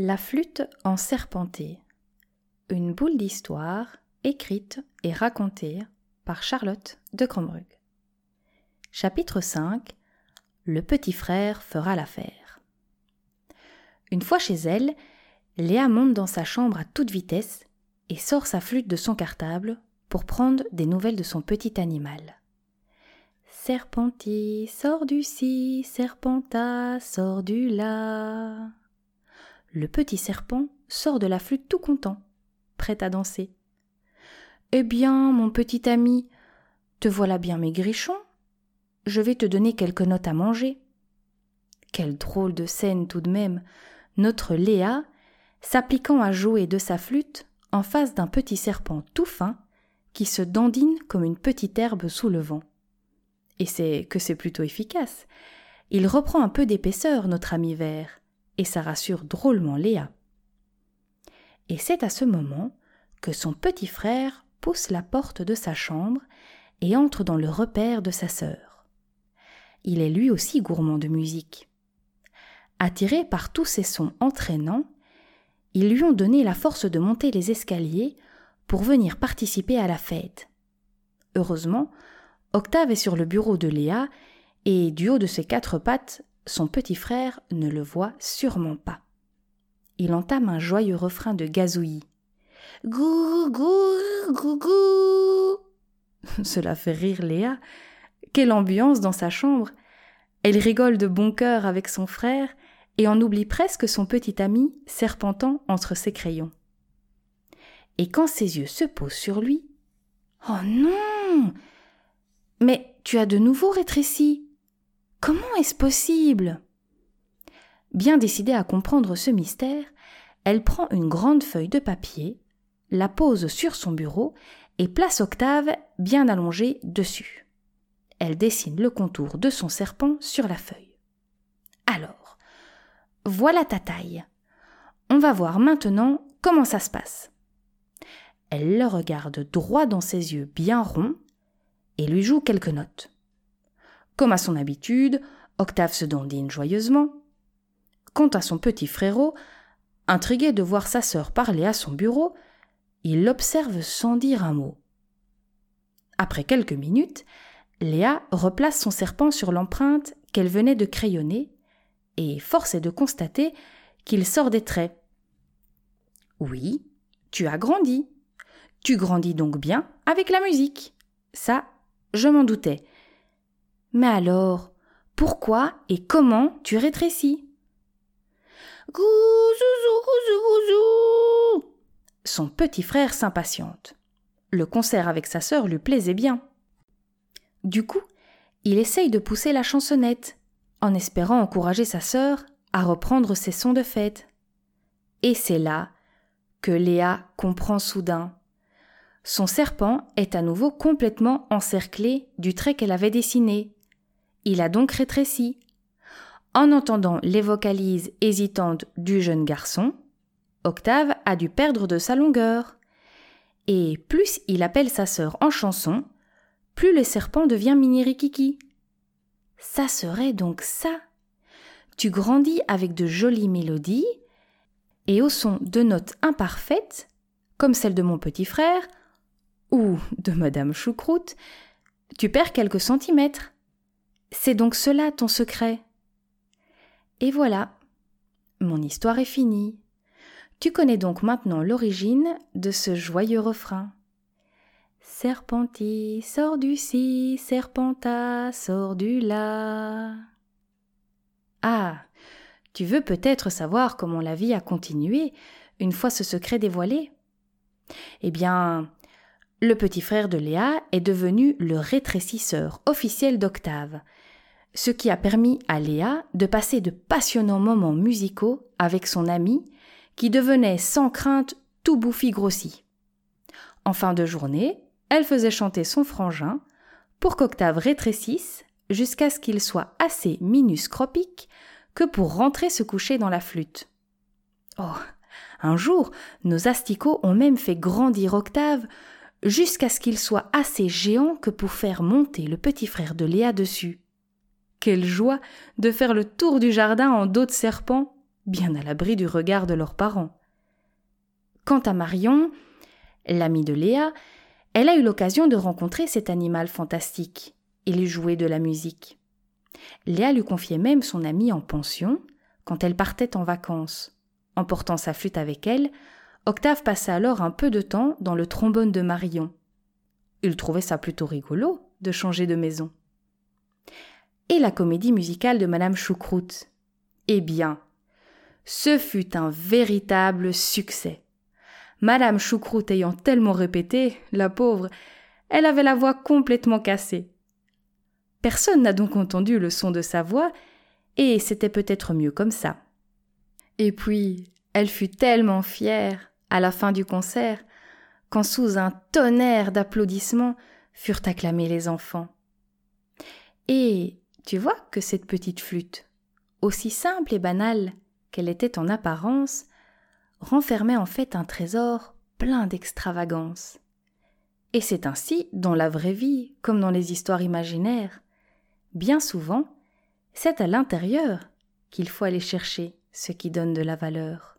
La flûte en serpenté. Une boule d'histoire écrite et racontée par Charlotte de Crombrug. Chapitre 5 Le petit frère fera l'affaire. Une fois chez elle, Léa monte dans sa chambre à toute vitesse et sort sa flûte de son cartable pour prendre des nouvelles de son petit animal. Serpenti, sors du ci, serpenta, sors du là le petit serpent sort de la flûte tout content, prêt à danser. Eh bien, mon petit ami, te voilà bien maigrichon. Je vais te donner quelques notes à manger. Quelle drôle de scène tout de même. Notre Léa, s'appliquant à jouer de sa flûte en face d'un petit serpent tout fin qui se dandine comme une petite herbe sous le vent. Et c'est que c'est plutôt efficace. Il reprend un peu d'épaisseur, notre ami vert, et ça rassure drôlement Léa. Et c'est à ce moment que son petit frère pousse la porte de sa chambre et entre dans le repère de sa sœur. Il est lui aussi gourmand de musique. Attiré par tous ces sons entraînants, ils lui ont donné la force de monter les escaliers pour venir participer à la fête. Heureusement, Octave est sur le bureau de Léa et du haut de ses quatre pattes, son petit frère ne le voit sûrement pas. Il entame un joyeux refrain de gazouillis. Gou gou gou gou. Cela fait rire Léa. Quelle ambiance dans sa chambre. Elle rigole de bon cœur avec son frère et en oublie presque son petit ami serpentant entre ses crayons. Et quand ses yeux se posent sur lui. Oh non. Mais tu as de nouveau rétréci. Comment est-ce possible? Bien décidée à comprendre ce mystère, elle prend une grande feuille de papier, la pose sur son bureau et place Octave bien allongé dessus. Elle dessine le contour de son serpent sur la feuille. Alors, voilà ta taille. On va voir maintenant comment ça se passe. Elle le regarde droit dans ses yeux bien ronds et lui joue quelques notes. Comme à son habitude, Octave se dandine joyeusement. Quant à son petit frérot, intrigué de voir sa sœur parler à son bureau, il l'observe sans dire un mot. Après quelques minutes, Léa replace son serpent sur l'empreinte qu'elle venait de crayonner, et force est de constater qu'il sort des traits. Oui, tu as grandi. Tu grandis donc bien avec la musique. Ça, je m'en doutais. Mais alors, pourquoi et comment tu rétrécis? Son petit frère s'impatiente. Le concert avec sa sœur lui plaisait bien. Du coup, il essaye de pousser la chansonnette, en espérant encourager sa sœur à reprendre ses sons de fête. Et c'est là que Léa comprend soudain. Son serpent est à nouveau complètement encerclé du trait qu'elle avait dessiné, il a donc rétréci. En entendant les vocalises hésitantes du jeune garçon, Octave a dû perdre de sa longueur. Et plus il appelle sa sœur en chanson, plus le serpent devient mini-rikiki. Ça serait donc ça. Tu grandis avec de jolies mélodies, et au son de notes imparfaites, comme celle de mon petit frère, ou de Madame Choucroute, tu perds quelques centimètres. C'est donc cela ton secret. Et voilà, mon histoire est finie. Tu connais donc maintenant l'origine de ce joyeux refrain. Serpenti, sors du ci, serpenta, sors du là. Ah, tu veux peut-être savoir comment la vie a continué une fois ce secret dévoilé? Eh bien, le petit frère de Léa est devenu le rétrécisseur officiel d'Octave, ce qui a permis à Léa de passer de passionnants moments musicaux avec son ami, qui devenait sans crainte tout bouffi grossi. En fin de journée, elle faisait chanter son frangin pour qu'Octave rétrécisse jusqu'à ce qu'il soit assez minuscropique que pour rentrer se coucher dans la flûte. Oh. Un jour, nos asticots ont même fait grandir Octave jusqu'à ce qu'il soit assez géant que pour faire monter le petit frère de Léa dessus. Quelle joie de faire le tour du jardin en dos de serpent, bien à l'abri du regard de leurs parents. Quant à Marion, l'amie de Léa, elle a eu l'occasion de rencontrer cet animal fantastique et lui jouer de la musique. Léa lui confiait même son amie en pension quand elle partait en vacances. Emportant sa flûte avec elle, Octave passa alors un peu de temps dans le trombone de Marion. Il trouvait ça plutôt rigolo de changer de maison. Et la comédie musicale de Madame Choucroute Eh bien, ce fut un véritable succès. Madame Choucroute ayant tellement répété, la pauvre, elle avait la voix complètement cassée. Personne n'a donc entendu le son de sa voix, et c'était peut-être mieux comme ça. Et puis, elle fut tellement fière, à la fin du concert, quand sous un tonnerre d'applaudissements furent acclamés les enfants. Et tu vois que cette petite flûte, aussi simple et banale qu'elle était en apparence, renfermait en fait un trésor plein d'extravagance. Et c'est ainsi dans la vraie vie comme dans les histoires imaginaires. Bien souvent, c'est à l'intérieur qu'il faut aller chercher ce qui donne de la valeur.